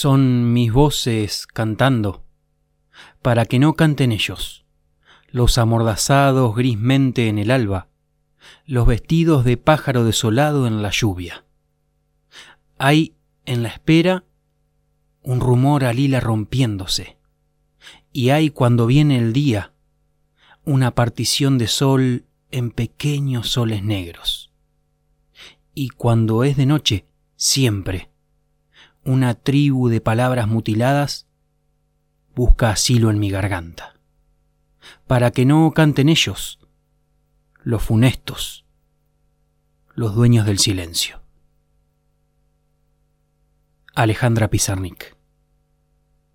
Son mis voces cantando, para que no canten ellos, los amordazados grismente en el alba, los vestidos de pájaro desolado en la lluvia. Hay en la espera un rumor al hila rompiéndose, y hay cuando viene el día una partición de sol en pequeños soles negros. Y cuando es de noche, siempre, una tribu de palabras mutiladas busca asilo en mi garganta, para que no canten ellos, los funestos, los dueños del silencio. Alejandra Pizarnik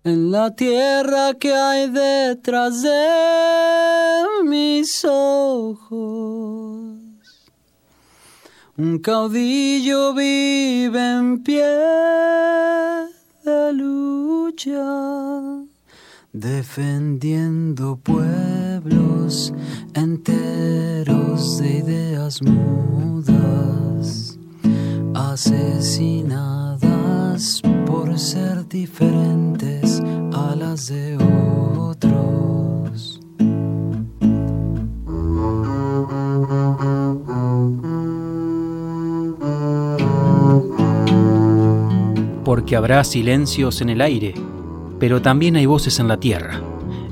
en la tierra que hay detrás de mis ojos. Un caudillo vive en pie de lucha, defendiendo pueblos enteros de ideas mudas, asesinadas por ser diferentes a las de otros. Porque habrá silencios en el aire, pero también hay voces en la tierra.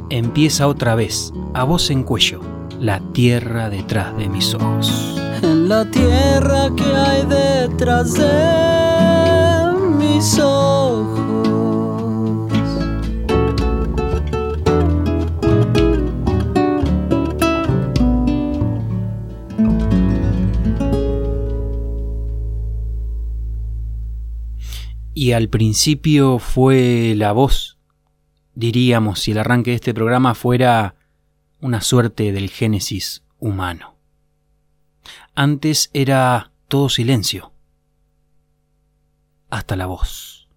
Empieza otra vez, a voz en cuello, la tierra detrás de mis ojos. En la tierra que hay detrás de Y al principio fue la voz, diríamos, si el arranque de este programa fuera una suerte del génesis humano. Antes era todo silencio, hasta la voz.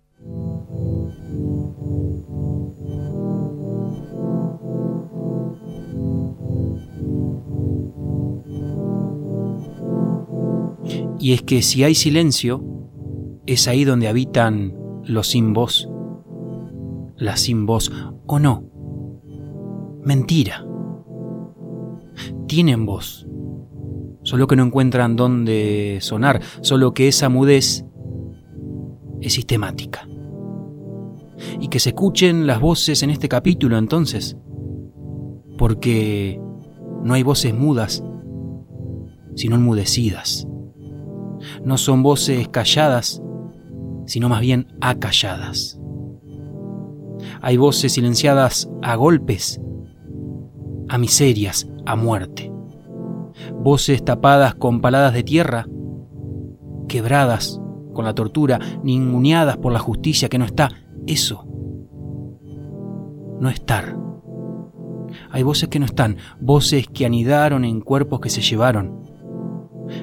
Y es que si hay silencio, es ahí donde habitan los sin voz, la sin voz, o no. Mentira. Tienen voz, solo que no encuentran dónde sonar, solo que esa mudez es sistemática. Y que se escuchen las voces en este capítulo entonces, porque no hay voces mudas, sino enmudecidas. No son voces calladas, sino más bien acalladas. Hay voces silenciadas a golpes, a miserias, a muerte. Voces tapadas con paladas de tierra, quebradas con la tortura, ninguneadas por la justicia que no está. Eso, no estar. Hay voces que no están, voces que anidaron en cuerpos que se llevaron,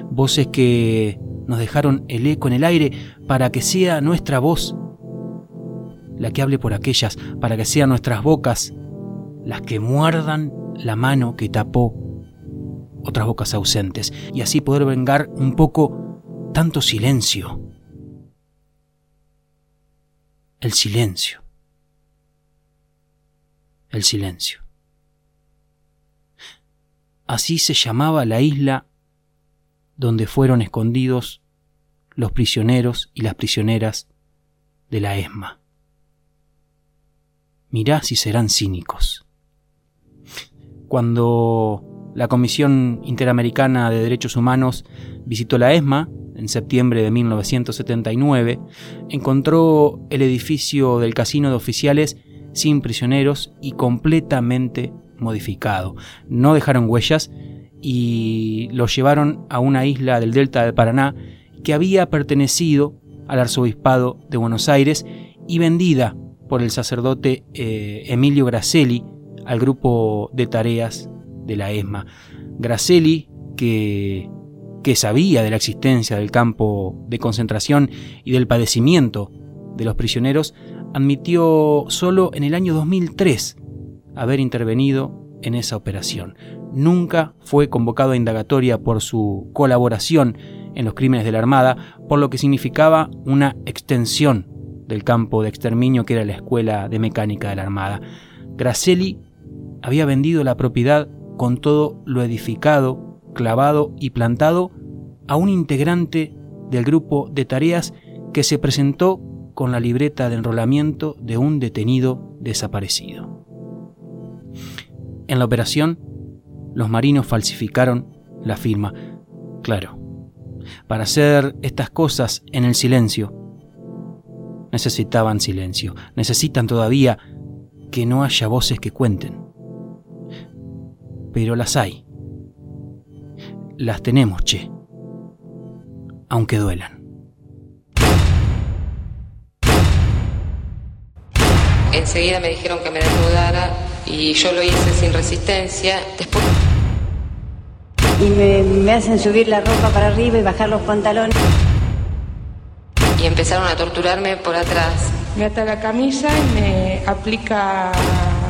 voces que nos dejaron el eco en el aire para que sea nuestra voz la que hable por aquellas, para que sean nuestras bocas las que muerdan la mano que tapó otras bocas ausentes, y así poder vengar un poco tanto silencio. El silencio. El silencio. Así se llamaba la isla donde fueron escondidos los prisioneros y las prisioneras de la ESMA. Mirá si serán cínicos. Cuando la Comisión Interamericana de Derechos Humanos visitó la ESMA en septiembre de 1979, encontró el edificio del casino de oficiales sin prisioneros y completamente modificado. No dejaron huellas y los llevaron a una isla del delta del Paraná que había pertenecido al arzobispado de Buenos Aires y vendida por el sacerdote eh, Emilio Gracelli al grupo de tareas de la ESMA. Gracelli, que, que sabía de la existencia del campo de concentración y del padecimiento de los prisioneros, admitió solo en el año 2003 haber intervenido en esa operación. Nunca fue convocado a indagatoria por su colaboración en los crímenes de la Armada, por lo que significaba una extensión del campo de exterminio que era la Escuela de Mecánica de la Armada. Gracelli había vendido la propiedad con todo lo edificado, clavado y plantado a un integrante del grupo de tareas que se presentó con la libreta de enrolamiento de un detenido desaparecido. En la operación, los marinos falsificaron la firma. Claro, para hacer estas cosas en el silencio, necesitaban silencio, necesitan todavía que no haya voces que cuenten. Pero las hay. Las tenemos, che. Aunque duelan. Enseguida me dijeron que me desnudara y yo lo hice sin resistencia. Después... Y me, me hacen subir la ropa para arriba y bajar los pantalones y empezaron a torturarme por atrás. Me ata la camisa y me aplica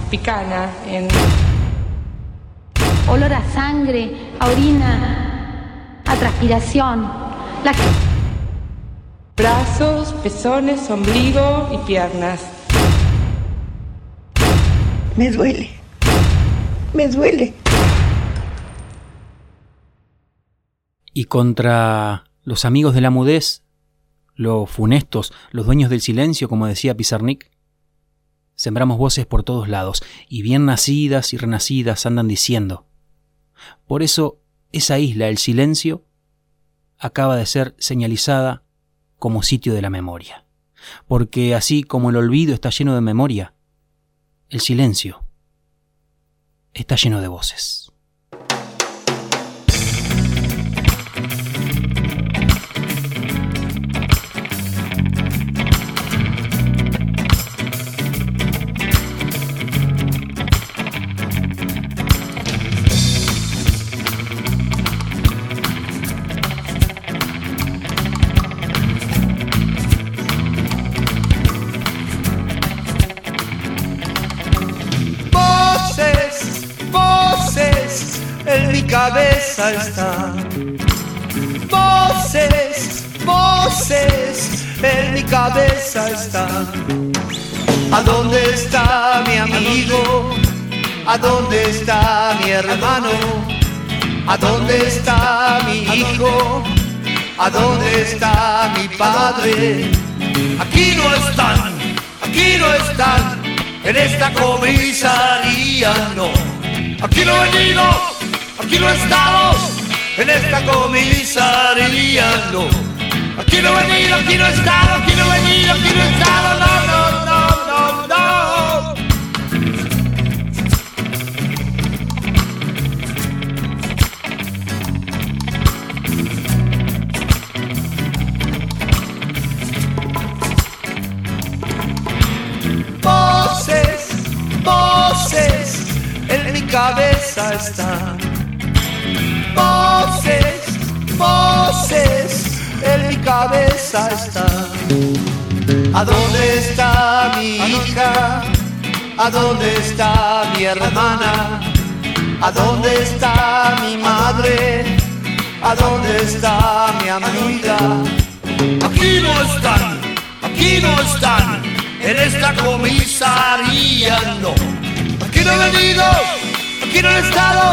picana en... Olor a sangre, a orina, a transpiración. La... Brazos, pezones, ombligo y piernas. Me duele. Me duele. Y contra los amigos de la mudez los funestos, los dueños del silencio, como decía Pizarnik. Sembramos voces por todos lados, y bien nacidas y renacidas andan diciendo. Por eso, esa isla, el silencio, acaba de ser señalizada como sitio de la memoria. Porque así como el olvido está lleno de memoria, el silencio está lleno de voces. Cabeza está. Voces, voces, en mi cabeza está. ¿A dónde está mi amigo? ¿A dónde está mi hermano? ¿A dónde está mi hijo? ¿A dónde está mi padre? Aquí no están, aquí no están, en esta comisaría no. Aquí no he venido Aquí no estamos en esta comisaría, no. Aquí no he venido, aquí no he estado, aquí no he venido, aquí no he estado, no, no, no, no, no. Voces, voces, en mi cabeza están voces en mi cabeza están. ¿A dónde está mi hija? ¿A dónde está mi hermana? ¿A dónde está mi madre? ¿A dónde está mi amiga? Aquí no están, aquí no están, en esta comisaría no. Aquí no he venido, aquí no he estado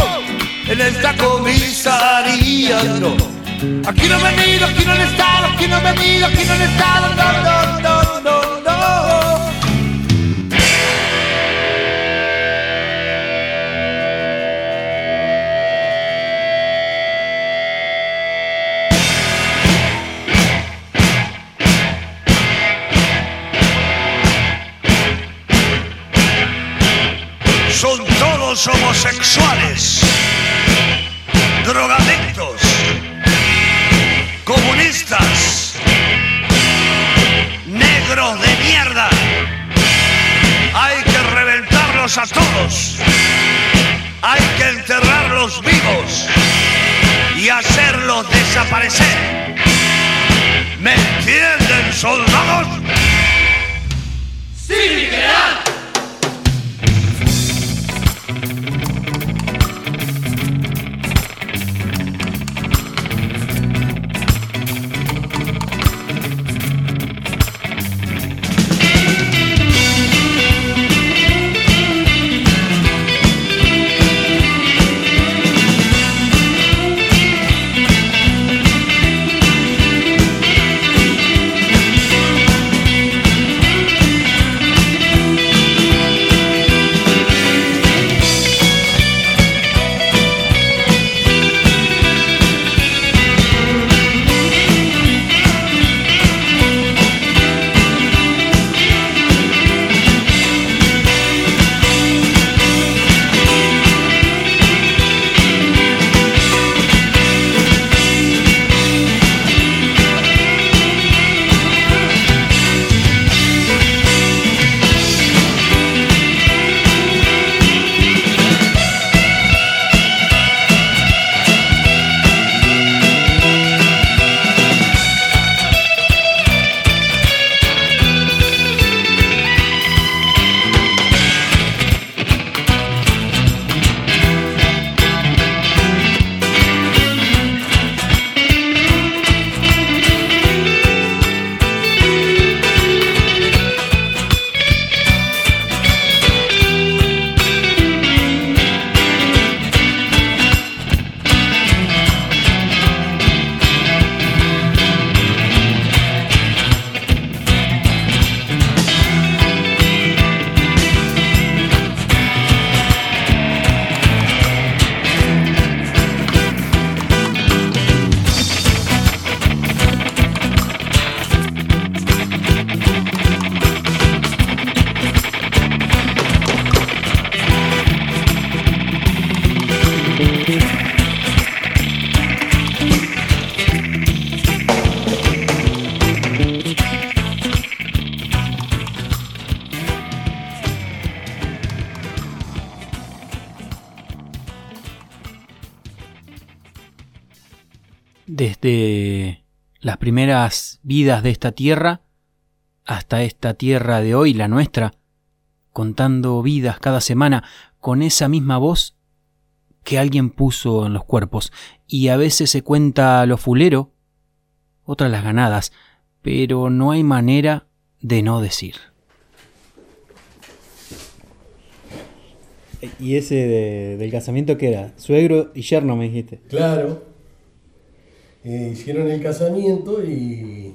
en esta comisaría, no. Aquí no he venido, aquí no he estado, aquí no he venido, aquí no he estado, no, no, no, no, no. Son todos homosexuales drogadictos, a todos. Hay que enterrarlos vivos y hacerlos desaparecer. ¿Me entienden, soldados? ¡Sí, general! Desde las primeras vidas de esta tierra hasta esta tierra de hoy, la nuestra, contando vidas cada semana con esa misma voz que alguien puso en los cuerpos, y a veces se cuenta lo fulero, otras las ganadas, pero no hay manera de no decir. ¿Y ese del casamiento qué era? Suegro y yerno, me dijiste. Claro. Eh, hicieron el casamiento y.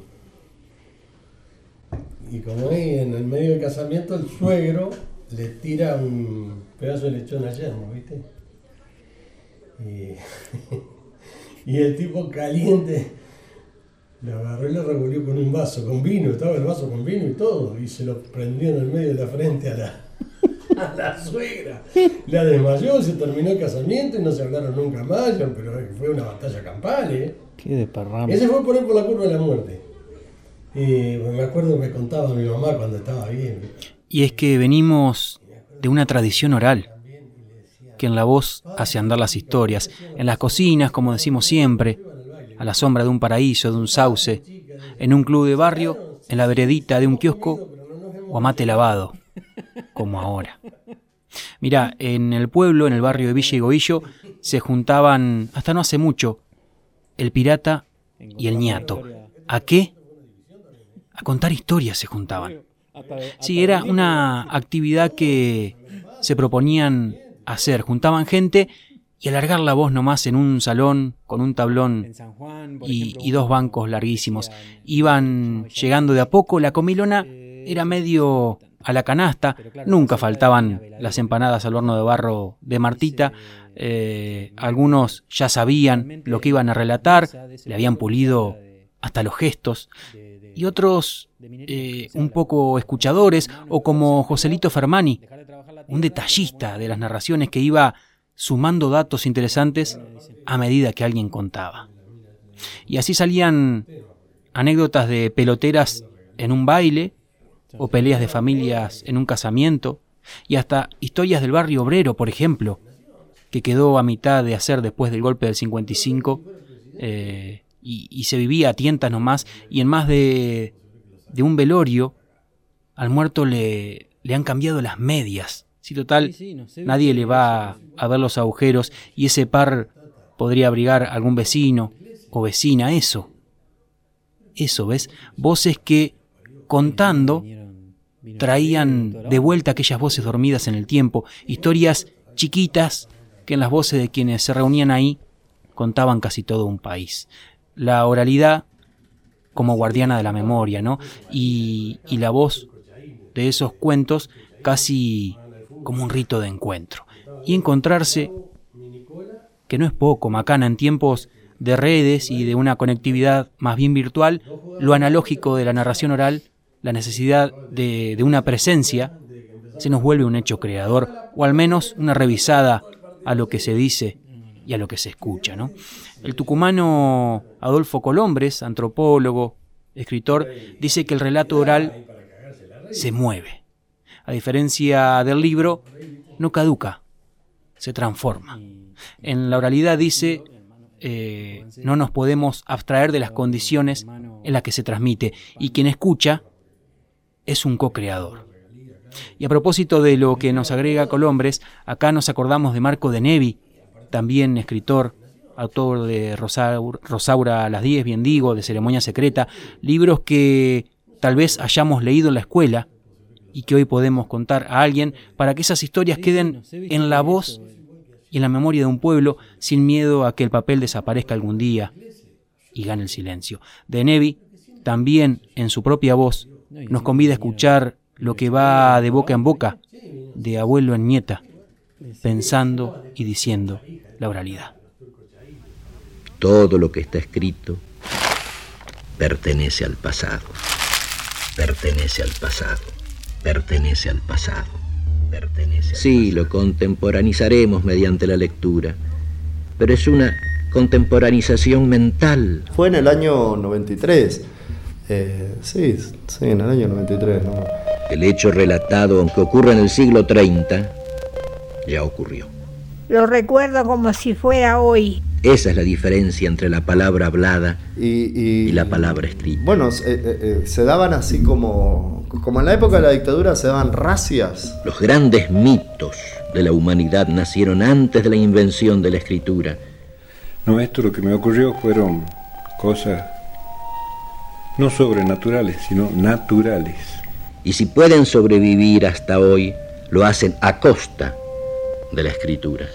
Y como ahí en el medio del casamiento, el suegro le tira un pedazo de lechón al yerno, ¿viste? Y, y el tipo caliente lo agarró y lo revolvió con un vaso, con vino, estaba el vaso con vino y todo, y se lo prendió en el medio de la frente a la, a la suegra. La desmayó, se terminó el casamiento y no se hablaron nunca más, pero fue una batalla campal, ¿eh? Qué de parrama. Ese fue por por la curva de la muerte. Y me acuerdo me contaba mi mamá cuando estaba bien. Y es que venimos de una tradición oral, que en la voz hace andar las historias, en las cocinas, como decimos siempre, a la sombra de un paraíso, de un sauce, en un club de barrio, en la veredita de un kiosco o a mate lavado, como ahora. Mira, en el pueblo, en el barrio de Villa y Goillo, se juntaban, hasta no hace mucho, el pirata y el ñato. ¿A qué? A contar historias se juntaban. Sí, era una actividad que se proponían hacer. Juntaban gente y alargar la voz nomás en un salón con un tablón y, dos bancos larguísimos. Iban llegando de a poco, la comilona era medio a la canasta, nunca faltaban las empanadas al horno de barro de Martita, eh, algunos ya sabían lo que iban a relatar, le habían pulido hasta los gestos, y otros eh, un poco escuchadores, o como Joselito Fermani, un detallista de las narraciones que iba sumando datos interesantes a medida que alguien contaba. Y así salían anécdotas de peloteras en un baile, o peleas de familias en un casamiento, y hasta historias del barrio obrero, por ejemplo, que quedó a mitad de hacer después del golpe del 55, eh, y, se vivía a tientas nomás, y en más de, de un velorio, al muerto le, le han cambiado las medias si total, nadie le va a ver los agujeros y ese par podría abrigar algún vecino o vecina, eso. Eso, ¿ves? Voces que, contando, traían de vuelta aquellas voces dormidas en el tiempo, historias chiquitas que en las voces de quienes se reunían ahí contaban casi todo un país. La oralidad como guardiana de la memoria, ¿no? Y, y la voz de esos cuentos casi como un rito de encuentro. Y encontrarse, que no es poco, Macana, en tiempos de redes y de una conectividad más bien virtual, lo analógico de la narración oral, la necesidad de, una presencia, se nos vuelve un hecho creador, o al menos una revisada a lo que se dice y a lo que se escucha. ¿no? El tucumano Adolfo Colombres, antropólogo, escritor, dice que el relato oral se mueve a diferencia del libro, no caduca, se transforma. En la oralidad dice, eh, no nos podemos abstraer de las condiciones en las que se transmite y quien escucha es un co-creador. Y a propósito de lo que nos agrega Colombres, acá nos acordamos de Marco de Nevi, también escritor, autor de Rosaura, a las 10, bien digo, de Ceremonia Secreta, libros que tal vez hayamos leído en la escuela, y que hoy podemos contar a alguien para que esas historias queden en la voz y en la memoria de un pueblo sin miedo a que el papel desaparezca algún día y gane el silencio. De Nevi, también en su propia voz, nos convida a escuchar lo que va de boca en boca, de abuelo en nieta, pensando y diciendo la oralidad. Todo lo que está escrito pertenece al pasado, pertenece al pasado pertenece al pasado. Pertenece sí, lo contemporanizaremos mediante la lectura, pero es una contemporanización mental. Fue en el año 93. Eh, sí, sí, en el año 93. El hecho relatado, aunque ocurra en el siglo 30, ya ocurrió. Lo recuerdo como si fuera hoy. Esa es la diferencia entre la palabra hablada y, la palabra escrita. Bueno, eh, eh, eh, se daban así como, como en la época de la dictadura se daban racias. Los grandes mitos de la humanidad nacieron antes de la invención de la escritura. No, esto lo que me ocurrió fueron cosas no sobrenaturales, sino naturales. Y si pueden sobrevivir hasta hoy, lo hacen a costa de la escritura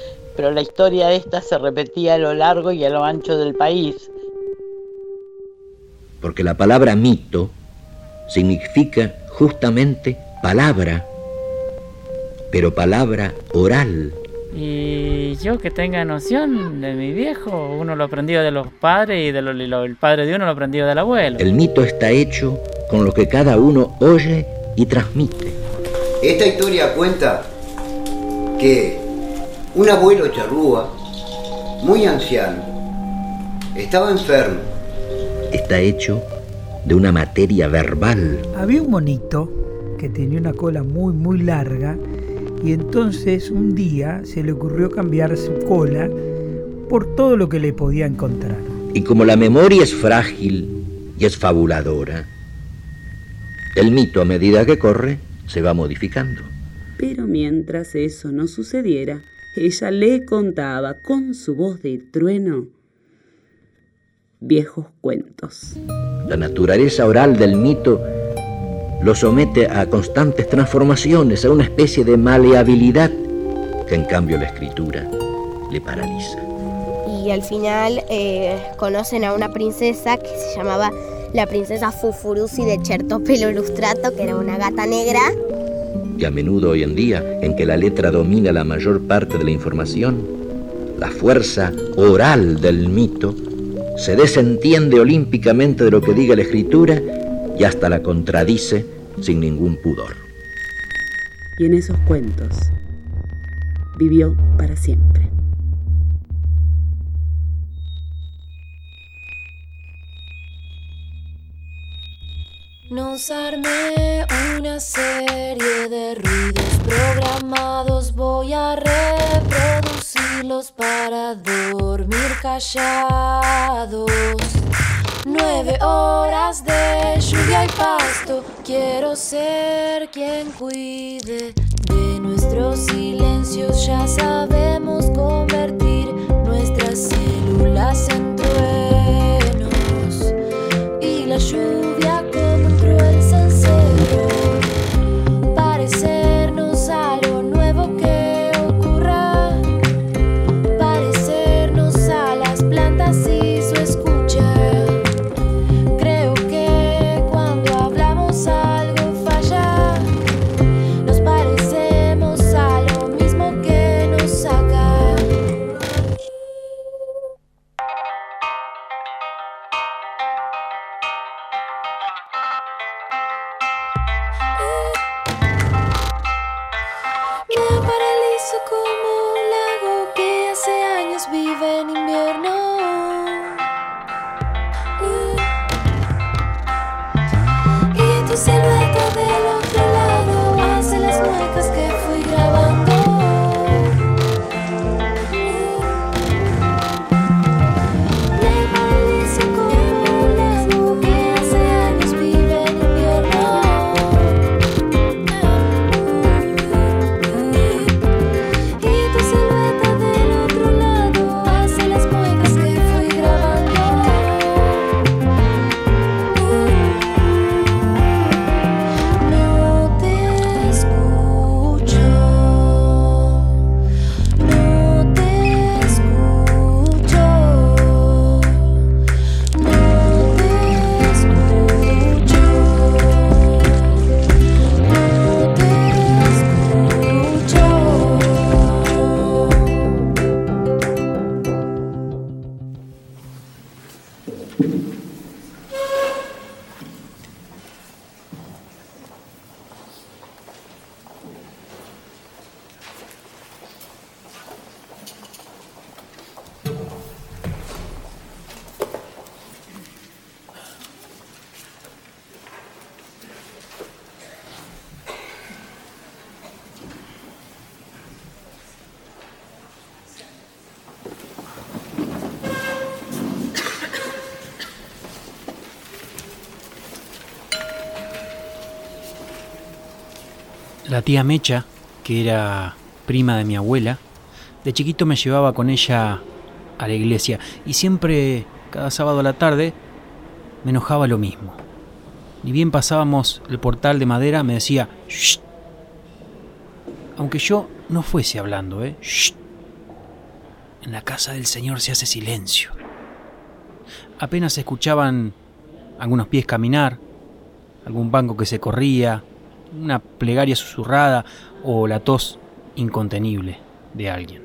pero la historia esta se repetía a lo largo y a lo ancho del país. Porque la palabra mito significa justamente palabra, pero palabra oral. Y yo que tenga noción de mi viejo, uno lo aprendió de los padres y de el padre de uno lo aprendió del abuelo. El mito está hecho con lo que cada uno oye y transmite. Esta historia cuenta que un abuelo charrúa, muy anciano, estaba enfermo. Está hecho de una materia verbal. Había un monito que tenía una cola muy, muy larga y entonces un día se le ocurrió cambiar su cola por todo lo que le podía encontrar. Y como la memoria es frágil y es fabuladora, el mito a medida que corre se va modificando. Pero mientras eso no sucediera, ella le contaba con su voz de trueno viejos cuentos. La naturaleza oral del mito lo somete a constantes transformaciones, a una especie de maleabilidad que en cambio la escritura le paraliza. Y al final eh, conocen a una princesa que se llamaba la princesa Fufurusi de Chertopelo Lustrato, que era una gata negra y a menudo hoy en día, en que la letra domina la mayor parte de la información, la fuerza oral del mito se desentiende olímpicamente de lo que diga la escritura y hasta la contradice sin ningún pudor. Y en esos cuentos vivió para siempre. Nos armé una serie de ruidos programados, voy a reproducirlos para dormir callados. Nueve horas de lluvia y pasto, quiero ser quien cuide de nuestros silencios, ya sabemos convertir nuestras células en truenos. Y la lluvia La tía Mecha, que era prima de mi abuela, de chiquito me llevaba con ella a la iglesia y siempre, cada sábado a la tarde, me enojaba lo mismo. Ni bien pasábamos el portal de madera, me decía, Shh. aunque yo no fuese hablando, ¿eh? Shh. En la casa del Señor se hace silencio. Apenas escuchaban algunos pies caminar, algún banco que se corría, una plegaria susurrada o la tos incontenible de alguien.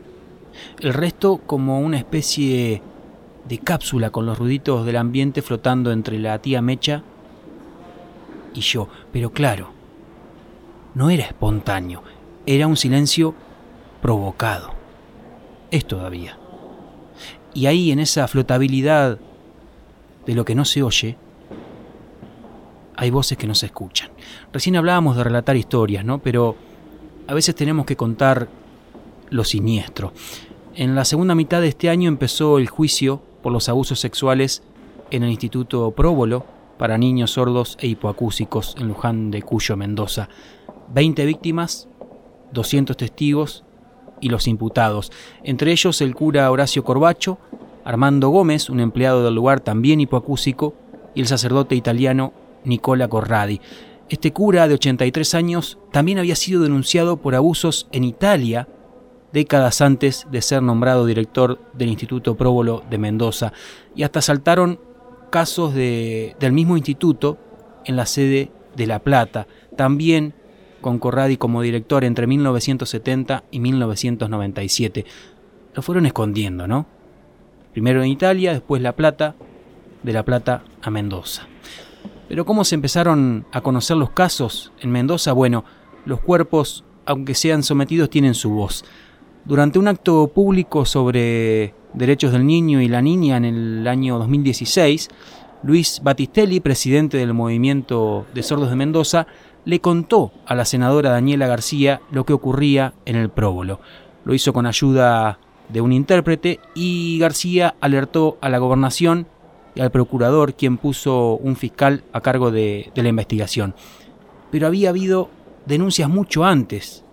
El resto como una especie de cápsula con los ruiditos del ambiente flotando entre la tía Mecha y yo. Pero claro, no era espontáneo, era un silencio provocado. Es todavía. Y ahí en esa flotabilidad de lo que no se oye, hay voces que no se escuchan. Recién hablábamos de relatar historias, ¿no? Pero a veces tenemos que contar lo siniestro. En la segunda mitad de este año empezó el juicio por los abusos sexuales en el Instituto Próbolo para niños sordos e hipoacúsicos en Luján de Cuyo, Mendoza. 20 víctimas, 200 testigos y los imputados, entre ellos el cura Horacio Corbacho, Armando Gómez, un empleado del lugar también hipoacúsico, y el sacerdote italiano Nicola Corradi. Este cura de 83 años también había sido denunciado por abusos en Italia décadas antes de ser nombrado director del Instituto Próbolo de Mendoza, y hasta saltaron casos de, del mismo instituto en la sede de La Plata, también con Corradi como director entre 1970 y 1997. Lo fueron escondiendo, ¿no? Primero en Italia, después La Plata, de La Plata a Mendoza. Pero ¿cómo se empezaron a conocer los casos en Mendoza? Bueno, los cuerpos, aunque sean sometidos, tienen su voz. Durante un acto público sobre derechos del niño y la niña en el año 2016, Luis Batistelli, presidente del Movimiento de Sordos de Mendoza, le contó a la senadora Daniela García lo que ocurría en el próbolo. Lo hizo con ayuda de un intérprete y García alertó a la gobernación al procurador, quien puso un fiscal a cargo de, la investigación. Pero había habido denuncias mucho antes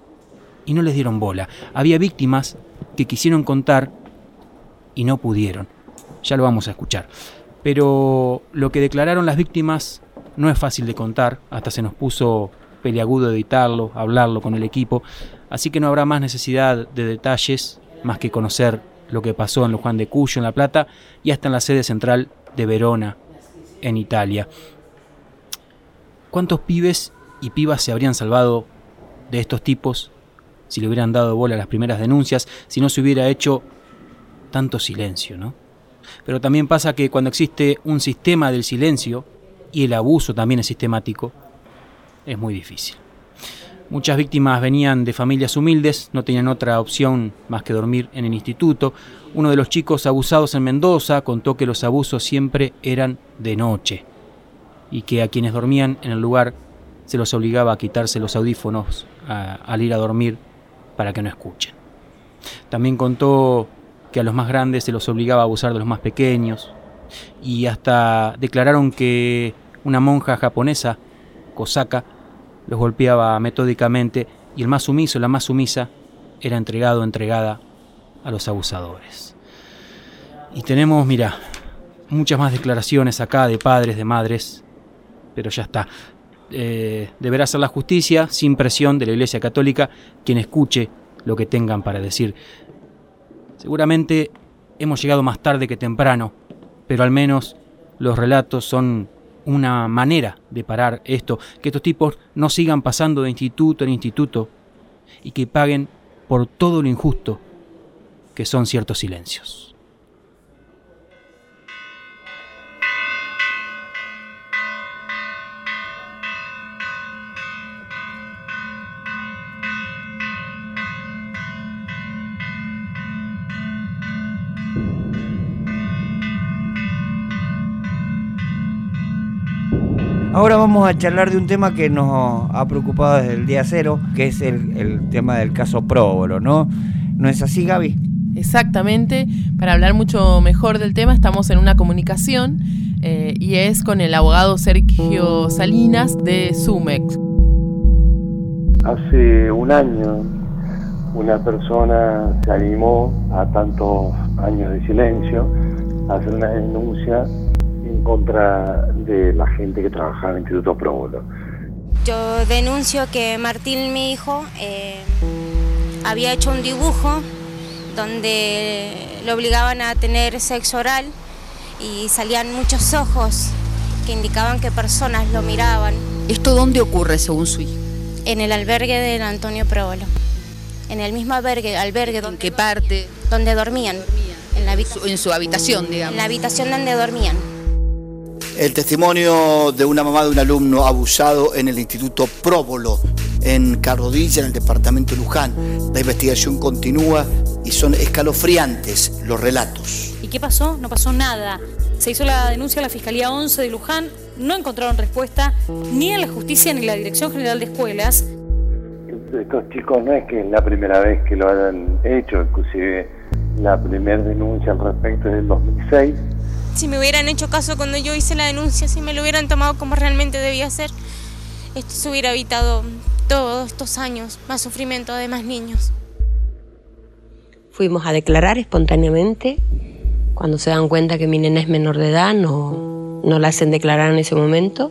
y no les dieron bola. Había víctimas que quisieron contar y no pudieron. Ya lo vamos a escuchar. Pero lo que declararon las víctimas no es fácil de contar, hasta se nos puso peliagudo editarlo, hablarlo con el equipo, así que no habrá más necesidad de detalles más que conocer lo que pasó en Juan de Cuyo, en La Plata, y hasta en la sede central de Verona, en Italia. ¿Cuántos pibes y pibas se habrían salvado de estos tipos si le hubieran dado bola a las primeras denuncias, si no se hubiera hecho tanto silencio, ¿no? Pero también pasa que cuando existe un sistema del silencio, y el abuso también es sistemático, es muy difícil. Muchas víctimas venían de familias humildes, no tenían otra opción más que dormir en el instituto. Uno de los chicos abusados en Mendoza contó que los abusos siempre eran de noche y que a quienes dormían en el lugar se los obligaba a quitarse los audífonos al ir a dormir para que no escuchen. También contó que a los más grandes se los obligaba a abusar de los más pequeños y hasta declararon que una monja japonesa, Kosaka, los golpeaba metódicamente y el más sumiso, la más sumisa, era entregado entregada a los abusadores. Y tenemos, mira, muchas más declaraciones acá de padres, de madres, pero ya está. Eh, deberá ser la justicia, sin presión de la Iglesia Católica, quien escuche lo que tengan para decir. Seguramente hemos llegado más tarde que temprano, pero al menos los relatos son una manera de parar esto, que estos tipos no sigan pasando de instituto en instituto y que paguen por todo lo injusto que son ciertos silencios. Ahora vamos a charlar de un tema que nos ha preocupado desde el día cero, que es el, tema del caso Próbolo, ¿no? ¿No es así, Gaby? Exactamente. Para hablar mucho mejor del tema, estamos en una comunicación eh, y es con el abogado Sergio Salinas de Sumex. Hace un año una persona se animó a tantos años de silencio a hacer una denuncia en contra de la gente que trabajaba en el Instituto Próbolo. Yo denuncio que Martín, mi hijo, eh, había hecho un dibujo donde lo obligaban a tener sexo oral y salían muchos ojos que indicaban que personas lo miraban. ¿Esto dónde ocurre según su hijo? En el albergue del Antonio Próbolo. En el mismo albergue, albergue donde ¿En qué parte? donde dormían. En, la En su habitación, digamos. en la habitación donde dormían. El testimonio de una mamá de un alumno abusado en el Instituto Próbolo, en Carrodilla, en el departamento de Luján. La investigación continúa y son escalofriantes los relatos. ¿Y qué pasó? No pasó nada. Se hizo la denuncia a la Fiscalía 11 de Luján, no encontraron respuesta ni en la justicia ni en la Dirección General de Escuelas. Estos chicos no es que es la primera vez que lo hayan hecho, inclusive la primera denuncia al respecto es del 2006. Si me hubieran hecho caso cuando yo hice la denuncia, si me lo hubieran tomado como realmente debía ser, esto se hubiera evitado todos estos años, más sufrimiento de más niños. Fuimos a declarar espontáneamente. Cuando se dan cuenta que mi nena es menor de edad, no, no la hacen declarar en ese momento.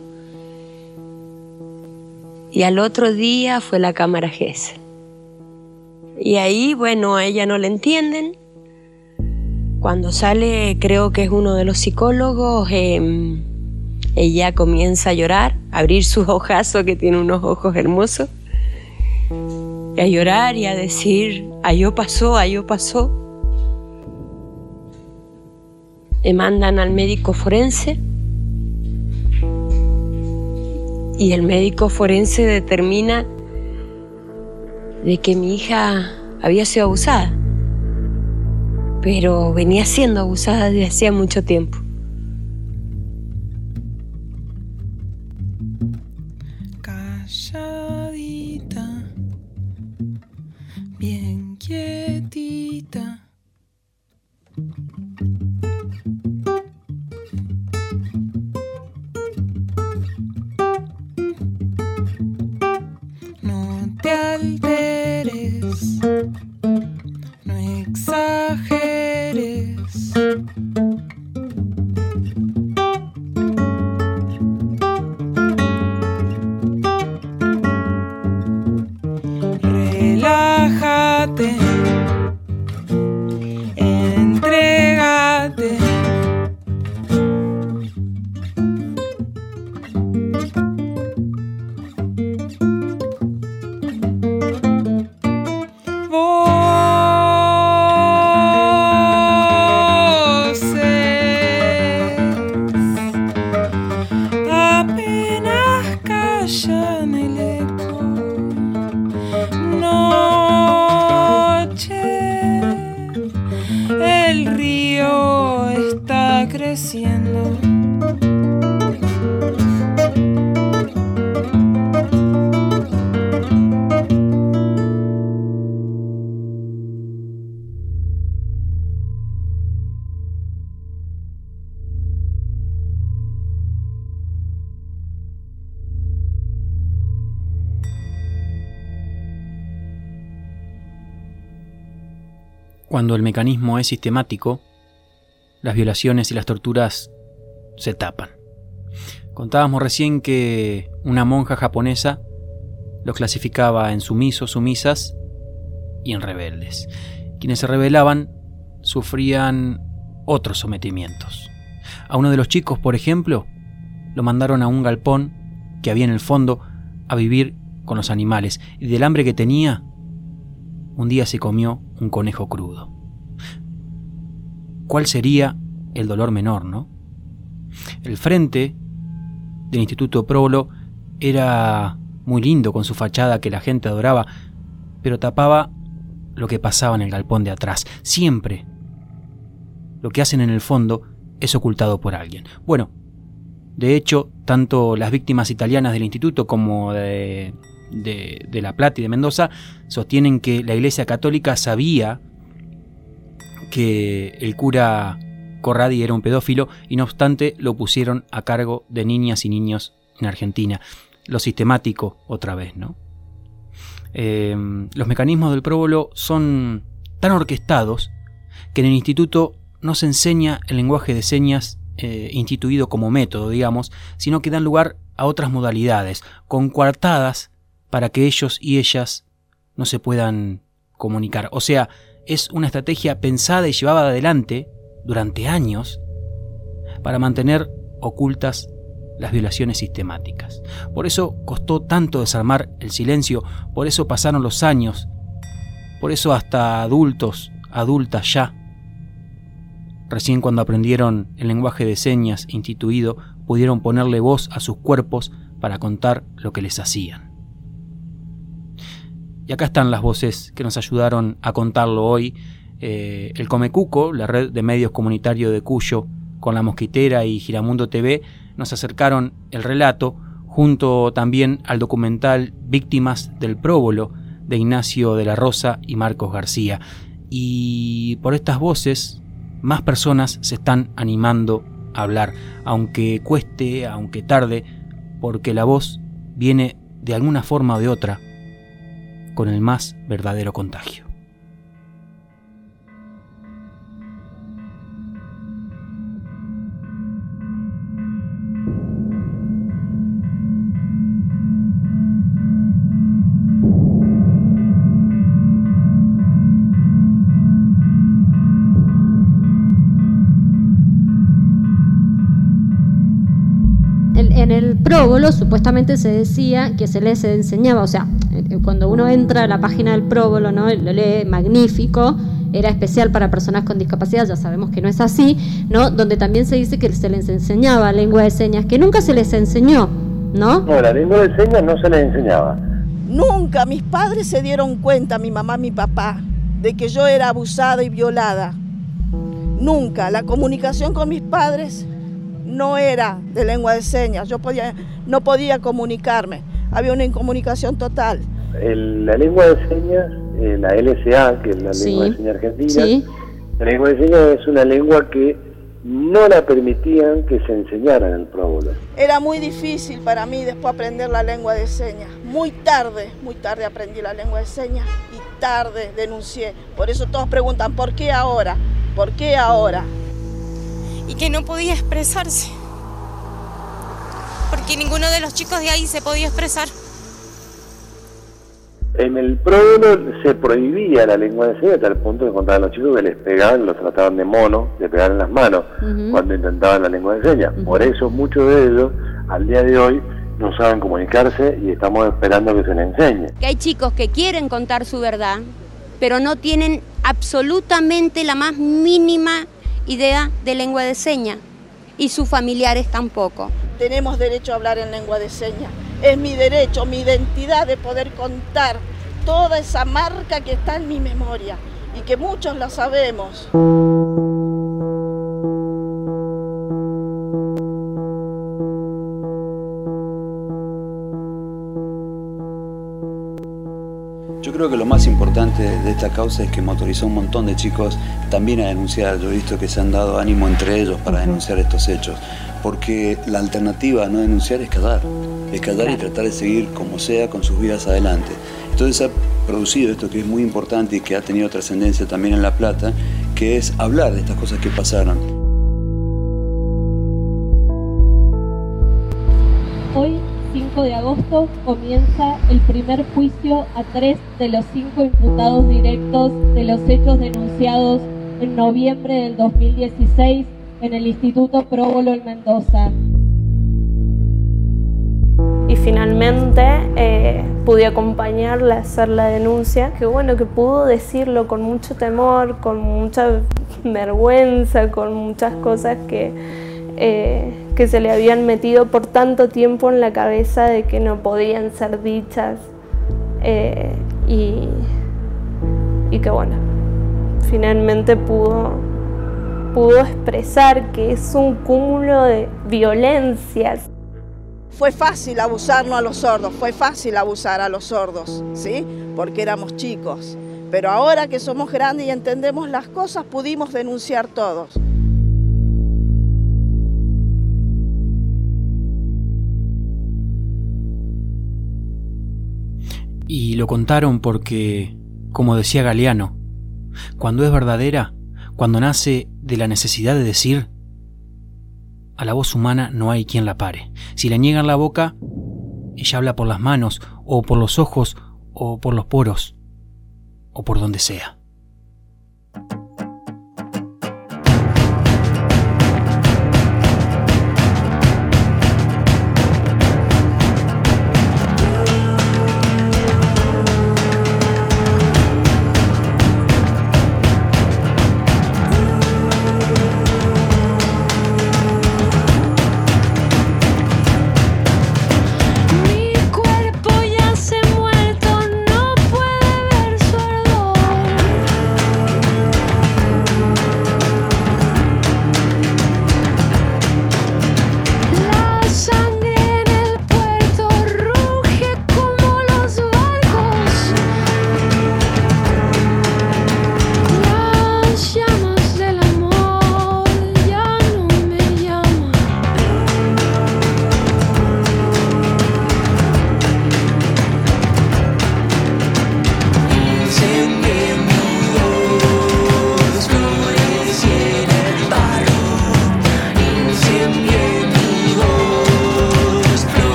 Y al otro día fue la cámara GES. Y ahí, bueno, a ella no le entienden. Cuando sale, creo que es uno de los psicólogos, em, ella comienza a llorar, a abrir sus ojazos, que tiene unos ojos hermosos, y a llorar y a decir, yo pasó, yo pasó. Me mandan al médico forense y el médico forense determina de que mi hija había sido abusada, pero venía siendo abusada desde hacía mucho tiempo. Cuando el mecanismo es sistemático, las violaciones y las torturas se tapan. Contábamos recién que una monja japonesa los clasificaba en sumisos, sumisas y en rebeldes. Quienes se rebelaban sufrían otros sometimientos. A uno de los chicos, por ejemplo, lo mandaron a un galpón que había en el fondo a vivir con los animales y del hambre que tenía, un día se comió un conejo crudo. ¿Cuál sería el dolor menor, no? El frente del Instituto Próbolo era muy lindo con su fachada que la gente adoraba, pero tapaba lo que pasaba en el galpón de atrás. Siempre lo que hacen en el fondo es ocultado por alguien. Bueno, de hecho, tanto las víctimas italianas del instituto como de, de, La Plata y de Mendoza sostienen que la Iglesia Católica sabía que el cura Corradi era un pedófilo y no obstante lo pusieron a cargo de niñas y niños en Argentina. Lo sistemático otra vez, ¿no? Eh, los mecanismos del próbolo son tan orquestados que en el instituto no se enseña el lenguaje de señas eh, instituido como método, digamos, sino que dan lugar a otras modalidades, con coartadas para que ellos y ellas no se puedan comunicar. O sea, es una estrategia pensada y llevada adelante durante años para mantener ocultas las violaciones sistemáticas. Por eso costó tanto desarmar el silencio, por eso pasaron los años, por eso hasta adultos, adultas ya, recién cuando aprendieron el lenguaje de señas instituido, pudieron ponerle voz a sus cuerpos para contar lo que les hacían. Y acá están las voces que nos ayudaron a contarlo hoy. Eh, el Comecuco, la red de medios comunitarios de Cuyo, con La Mosquitera y Giramundo TV, nos acercaron el relato, junto también al documental Víctimas del Próbolo, de Ignacio de la Rosa y Marcos García. Y por estas voces, más personas se están animando a hablar, aunque cueste, aunque tarde, porque la voz viene de alguna forma o de otra con el más verdadero contagio. en el próbolo supuestamente se decía que se les enseñaba, o sea, cuando uno entra a la página del próbolo, ¿no? lo lee magnífico, era especial para personas con discapacidad, ya sabemos que no es así, ¿no? Donde también se dice que se les enseñaba lengua de señas, que nunca se les enseñó, ¿no? No, la lengua de señas no se les enseñaba. Nunca mis padres se dieron cuenta, mi mamá, mi papá, de que yo era abusada y violada. Nunca. La comunicación con mis padres no era de lengua de señas, yo podía, no podía comunicarme, había una incomunicación total. La lengua de señas, eh, la LSA, que es la lengua de señas argentina, la lengua de señas es una lengua que no la permitían que se enseñara en el próbolo. Era muy difícil para mí después aprender la lengua de señas. Muy tarde, muy tarde aprendí la lengua de señas y tarde denuncié. Por eso todos preguntan, ¿por qué ahora? ¿Por qué ahora? y que no podía expresarse. Porque ninguno de los chicos de ahí se podía expresar. En el prólogo se prohibía la lengua de señas hasta el punto de contar a los chicos que les pegaban, los trataban de mono, de pegar en las manos cuando intentaban la lengua de señas. Por eso muchos de ellos al día de hoy no saben comunicarse y estamos esperando que se les enseñe. Que hay chicos que quieren contar su verdad, pero no tienen absolutamente la más mínima idea de lengua de señas y sus familiares tampoco. Tenemos derecho a hablar en lengua de señas. Es mi derecho, mi identidad de poder contar toda esa marca que está en mi memoria y que muchos la sabemos. Yo creo que lo más importante de esta causa es que motorizó a un montón de chicos también a denunciar. Yo he visto que se han dado ánimo entre ellos para denunciar estos hechos, porque la alternativa a no denunciar es callar, es callar y tratar de seguir como sea con sus vidas adelante. Entonces ha producido esto que es muy importante y que ha tenido trascendencia también en La Plata, que es hablar de estas cosas que pasaron. Hoy 5 de agosto comienza el primer juicio a tres de los cinco imputados directos de los hechos denunciados en noviembre del 2016 en el Instituto Próbolo en Mendoza. Y finalmente eh, pude acompañarla a hacer la denuncia. Qué bueno que pudo decirlo con mucho temor, con mucha vergüenza, con muchas cosas que, eh, que se le habían metido por tanto tiempo en la cabeza de que no podían ser dichas. Eh, y, y que bueno, finalmente pudo, pudo expresar que es un cúmulo de violencias. Fue fácil abusarnos a los sordos, fue fácil abusar a los sordos, ¿sí? Porque éramos chicos. Pero ahora que somos grandes y entendemos las cosas, pudimos denunciar todos. Y lo contaron porque, como decía Galeano, cuando es verdadera, cuando nace de la necesidad de decir, a la voz humana no hay quien la pare. Si le niegan la boca, ella habla por las manos, o por los ojos, o por los poros, o por donde sea.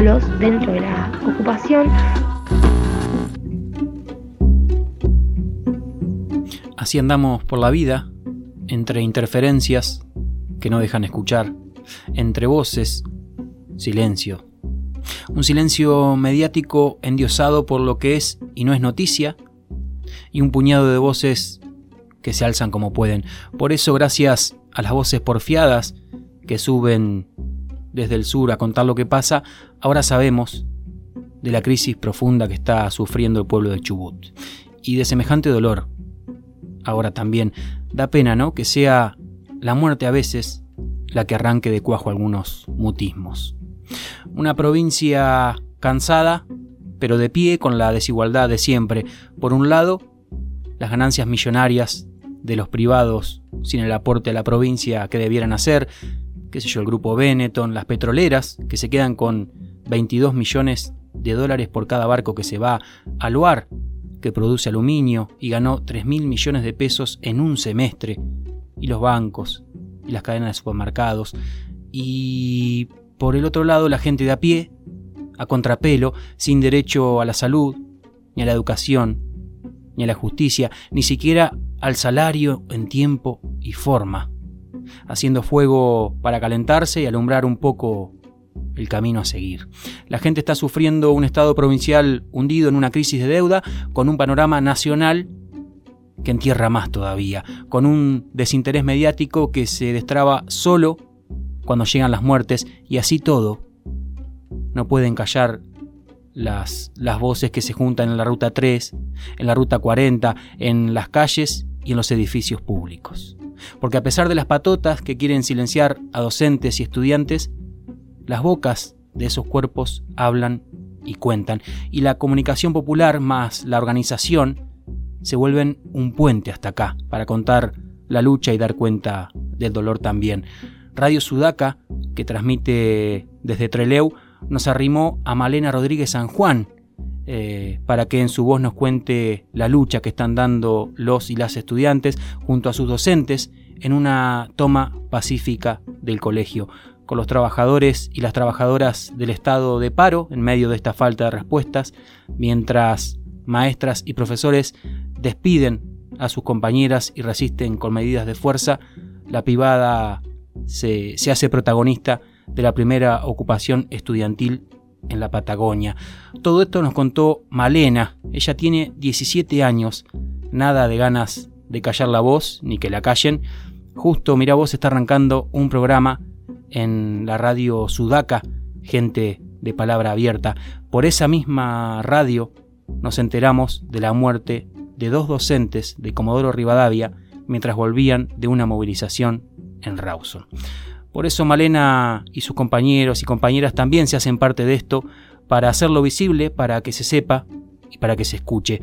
Dentro de la ocupación. Así andamos por la vida, entre interferencias que no dejan escuchar, entre voces, silencio. Un silencio mediático endiosado por lo que es y no es noticia, y un puñado de voces que se alzan como pueden. Por eso, gracias a las voces porfiadas que suben desde el sur a contar lo que pasa, ahora sabemos de la crisis profunda que está sufriendo el pueblo de Chubut. Y de semejante dolor, ahora también, da pena, ¿no? Que sea la muerte a veces la que arranque de cuajo algunos mutismos. Una provincia cansada, pero de pie con la desigualdad de siempre. Por un lado, las ganancias millonarias de los privados sin el aporte a la provincia que debieran hacer, qué sé yo, el grupo Benetton, las petroleras, que se quedan con 22 millones de dólares por cada barco que se va al Loar, que produce aluminio y ganó 3 mil millones de pesos en un semestre, y los bancos, y las cadenas de supermercados, y por el otro lado la gente de a pie, a contrapelo, sin derecho a la salud, ni a la educación, ni a la justicia, ni siquiera al salario en tiempo y forma, haciendo fuego para calentarse y alumbrar un poco el camino a seguir. La gente está sufriendo un Estado provincial hundido en una crisis de deuda con un panorama nacional que entierra más todavía, con un desinterés mediático que se destraba solo cuando llegan las muertes y así todo. No pueden callar las, las voces que se juntan en la Ruta 3, en la Ruta 40, en las calles y en los edificios públicos. Porque a pesar de las patotas que quieren silenciar a docentes y estudiantes, las bocas de esos cuerpos hablan y cuentan. Y la comunicación popular más la organización se vuelven un puente hasta acá para contar la lucha y dar cuenta del dolor también. Radio Sudaca, que transmite desde Treleu, nos arrimó a Malena Rodríguez San Juan eh, para que en su voz nos cuente la lucha que están dando los y las estudiantes junto a sus docentes en una toma pacífica del colegio, con los trabajadores y las trabajadoras del estado de paro en medio de esta falta de respuestas, mientras maestras y profesores despiden a sus compañeras y resisten con medidas de fuerza, la privada se, se hace protagonista de la primera ocupación estudiantil en la Patagonia. Todo esto nos contó Malena. Ella tiene 17 años, nada de ganas de callar la voz ni que la callen. Justo, mira vos, está arrancando un programa en la radio Sudaca, gente de palabra abierta. Por esa misma radio nos enteramos de la muerte de dos docentes de Comodoro Rivadavia mientras volvían de una movilización en Rawson. Por eso Malena y sus compañeros y compañeras también se hacen parte de esto para hacerlo visible, para que se sepa y para que se escuche.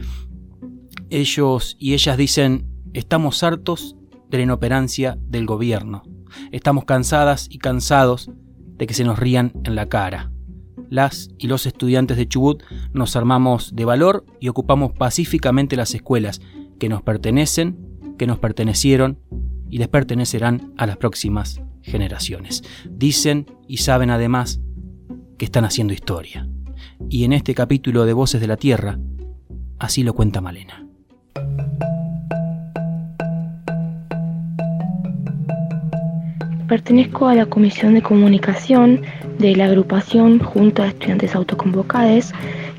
Ellos y ellas dicen, estamos hartos de la inoperancia del gobierno. Estamos cansadas y cansados de que se nos rían en la cara. Las y los estudiantes de Chubut nos armamos de valor y ocupamos pacíficamente las escuelas que nos pertenecen, que nos pertenecieron y les pertenecerán a las próximas generaciones. Dicen y saben además que están haciendo historia. Y en este capítulo de Voces de la Tierra, así lo cuenta Malena. Pertenezco a la Comisión de Comunicación de la agrupación Junta de Estudiantes Autoconvocados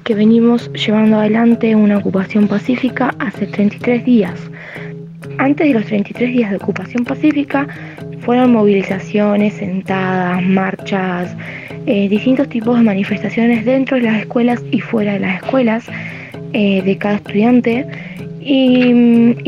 que venimos llevando adelante una ocupación pacífica hace 33 días. Antes de los 33 días de ocupación pacífica fueron movilizaciones, sentadas, marchas, eh, distintos tipos de manifestaciones dentro de las escuelas y fuera de las escuelas eh, de cada estudiante y,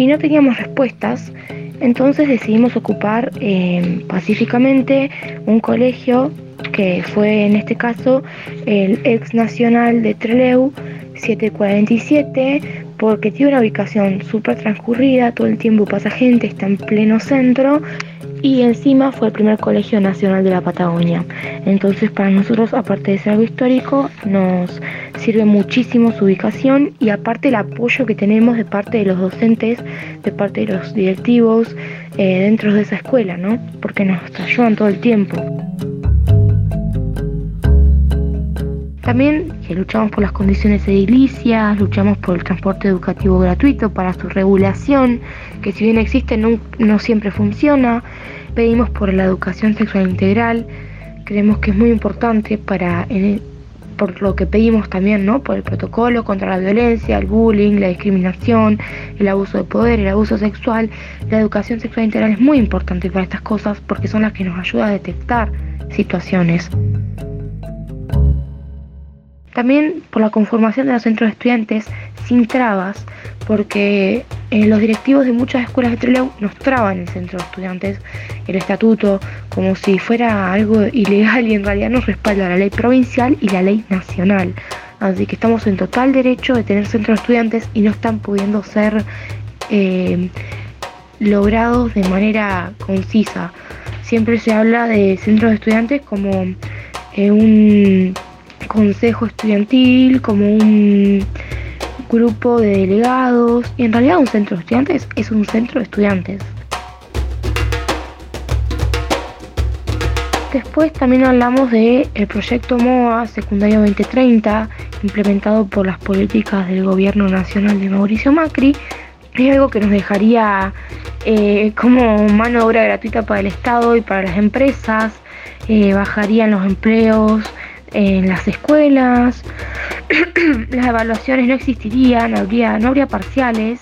no teníamos respuestas. Entonces decidimos ocupar eh, pacíficamente un colegio que fue en este caso el ex nacional de Treleu 747 porque tiene una ubicación súper transcurrida, todo el tiempo pasa gente, está en pleno centro y encima fue el primer colegio nacional de la Patagonia. Entonces para nosotros, aparte de ser algo histórico, nos sirve muchísimo su ubicación y aparte el apoyo que tenemos de parte de los docentes, de parte de los directivos eh, dentro de esa escuela, ¿no? Porque nos ayudan todo el tiempo. También que luchamos por las condiciones edilicias, luchamos por el transporte educativo gratuito para su regulación, que si bien existe no, no siempre funciona. Pedimos por la educación sexual integral, creemos que es muy importante para, en- por lo que pedimos también, ¿no? Por el protocolo contra la violencia, el bullying, la discriminación, el abuso de poder, el abuso sexual. La educación sexual integral es muy importante para estas cosas porque son las que nos ayuda a detectar situaciones. También por la conformación de los centros de estudiantes sin trabas, porque eh, los directivos de muchas escuelas de Trelew nos traban el centro de estudiantes, el estatuto, como si fuera algo ilegal y en realidad nos respalda la ley provincial y la ley nacional. Así que estamos en total derecho de tener centros de estudiantes y no están pudiendo ser eh, logrados de manera concisa. Siempre se habla de centros de estudiantes como eh, un consejo estudiantil, como un grupo de delegados y en realidad un centro de estudiantes es un centro de estudiantes. Después también hablamos del proyecto MOA Secundario 2030, implementado por las políticas del gobierno nacional de Mauricio Macri. Es algo que nos dejaría eh, como mano de obra gratuita para el Estado y para las empresas, eh, bajarían los empleos en las escuelas, las evaluaciones no existirían, habría, no habría parciales.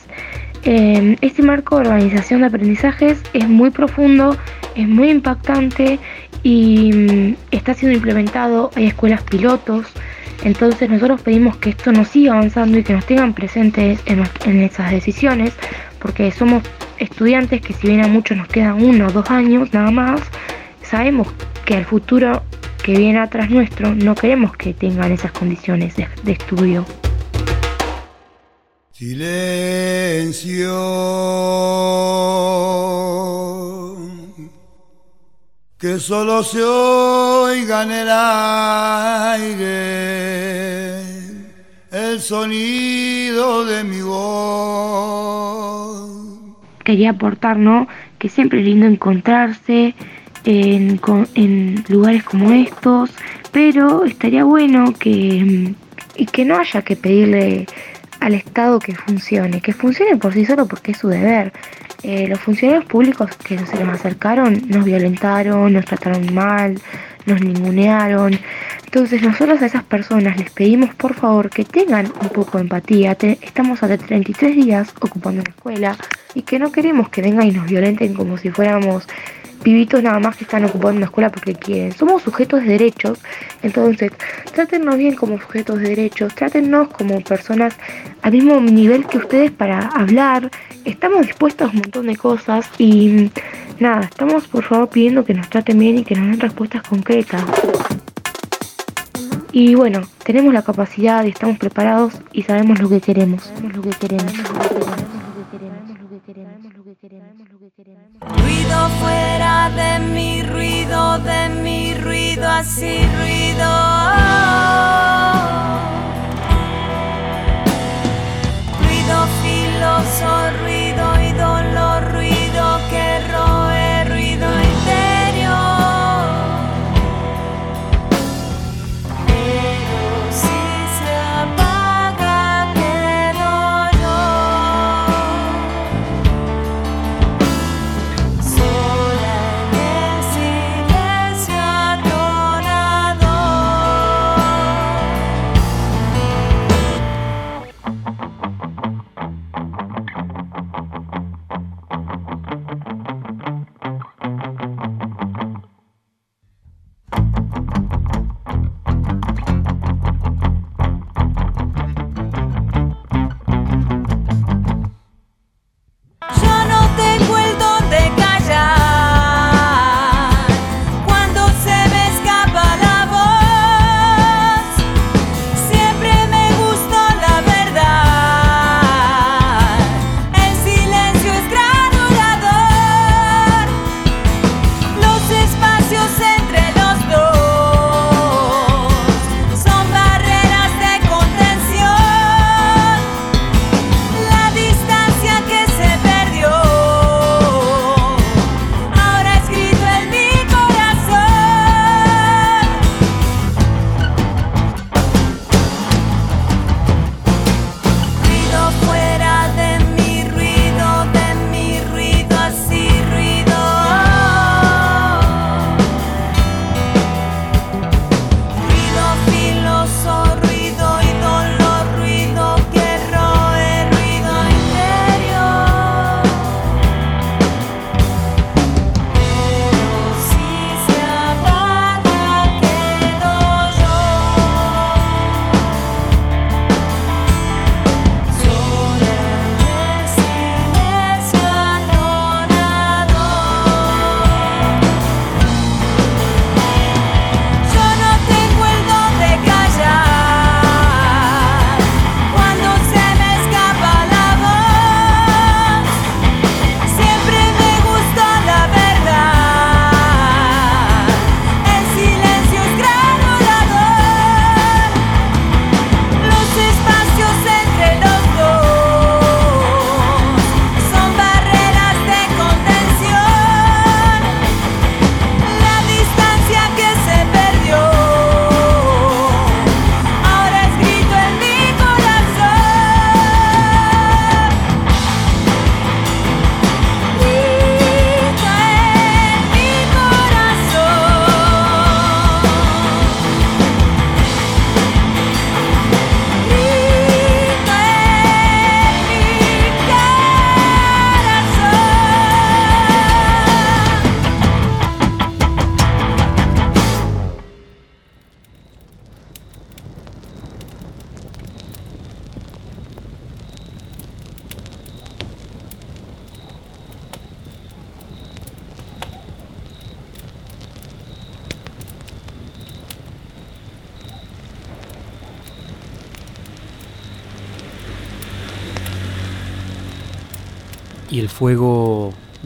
Este marco de organización de aprendizajes es muy profundo, es muy impactante y mm, está siendo implementado, hay escuelas pilotos, entonces nosotros pedimos que esto nos siga avanzando y que nos tengan presentes en, en esas decisiones, porque somos estudiantes que si bien a muchos nos quedan uno o dos años nada más, sabemos que al futuro que viene atrás nuestro no queremos que tengan esas condiciones de, de estudio. Silencio. Que solo se oiga en el aire el sonido de mi voz. Quería aportar, ¿no? Que siempre es lindo encontrarse en, en lugares como estos, pero estaría bueno que, y que no haya que pedirle al Estado que funcione, que funcione por sí solo porque es su deber. Eh, los funcionarios públicos que se nos acercaron nos violentaron, nos trataron mal, nos ningunearon. Entonces nosotros a esas personas les pedimos por favor que tengan un poco de empatía. Te- estamos hace 33 días ocupando la escuela y que no queremos que vengan y nos violenten como si fuéramos pibitos nada más que están ocupando una escuela porque quieren. Somos sujetos de derechos, entonces trátennos bien como sujetos de derechos, trátennos como personas al mismo nivel que ustedes para hablar. Estamos dispuestos a un montón de cosas y nada, estamos por favor pidiendo que nos traten bien y que nos den respuestas concretas. Y bueno, tenemos la capacidad y estamos preparados y sabemos lo que queremos. Sabemos lo que queremos. Ruido fuera de mi ruido, de mi ruido, así ruido. Ruido filoso, ruido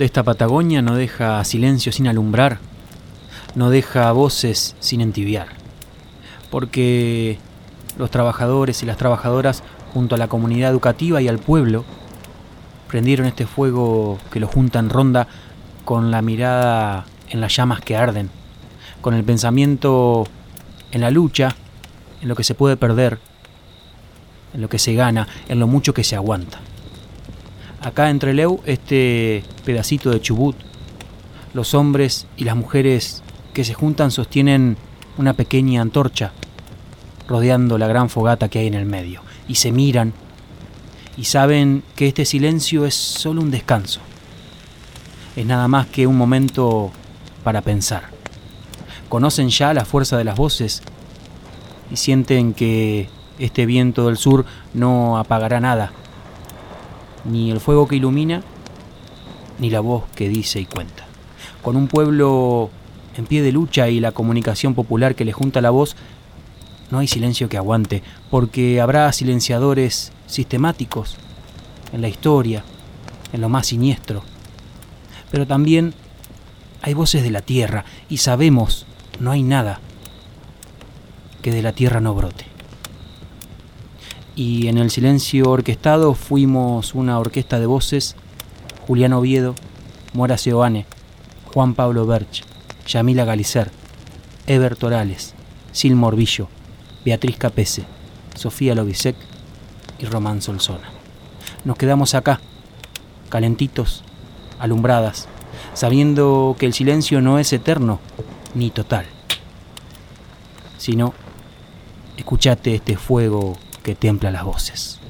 esta Patagonia no deja silencio sin alumbrar, no deja voces sin entibiar, porque los trabajadores y las trabajadoras, junto a la comunidad educativa y al pueblo, prendieron este fuego que lo junta en ronda con la mirada en las llamas que arden, con el pensamiento en la lucha, en lo que se puede perder, en lo que se gana, en lo mucho que se aguanta. Acá entre Leu, este pedacito de Chubut, los hombres y las mujeres que se juntan sostienen una pequeña antorcha rodeando la gran fogata que hay en el medio y se miran y saben que este silencio es solo un descanso. Es nada más que un momento para pensar. Conocen ya la fuerza de las voces y sienten que este viento del sur no apagará nada, ni el fuego que ilumina, ni la voz que dice y cuenta. Con un pueblo en pie de lucha y la comunicación popular que le junta la voz, no hay silencio que aguante, porque habrá silenciadores sistemáticos en la historia, en lo más siniestro. Pero también hay voces de la tierra y sabemos, no hay nada que de la tierra no brote. Y en el silencio orquestado fuimos una orquesta de voces, Julián Oviedo, Mora Seoane, Juan Pablo Berch, Yamila Galicer, Eber Torales, Sil Morbillo, Beatriz Capese, Sofía Lobisek y Román Solsona. Nos quedamos acá, calentitos, alumbradas, sabiendo que el silencio no es eterno ni total, sino escuchate este fuego que templa las voces.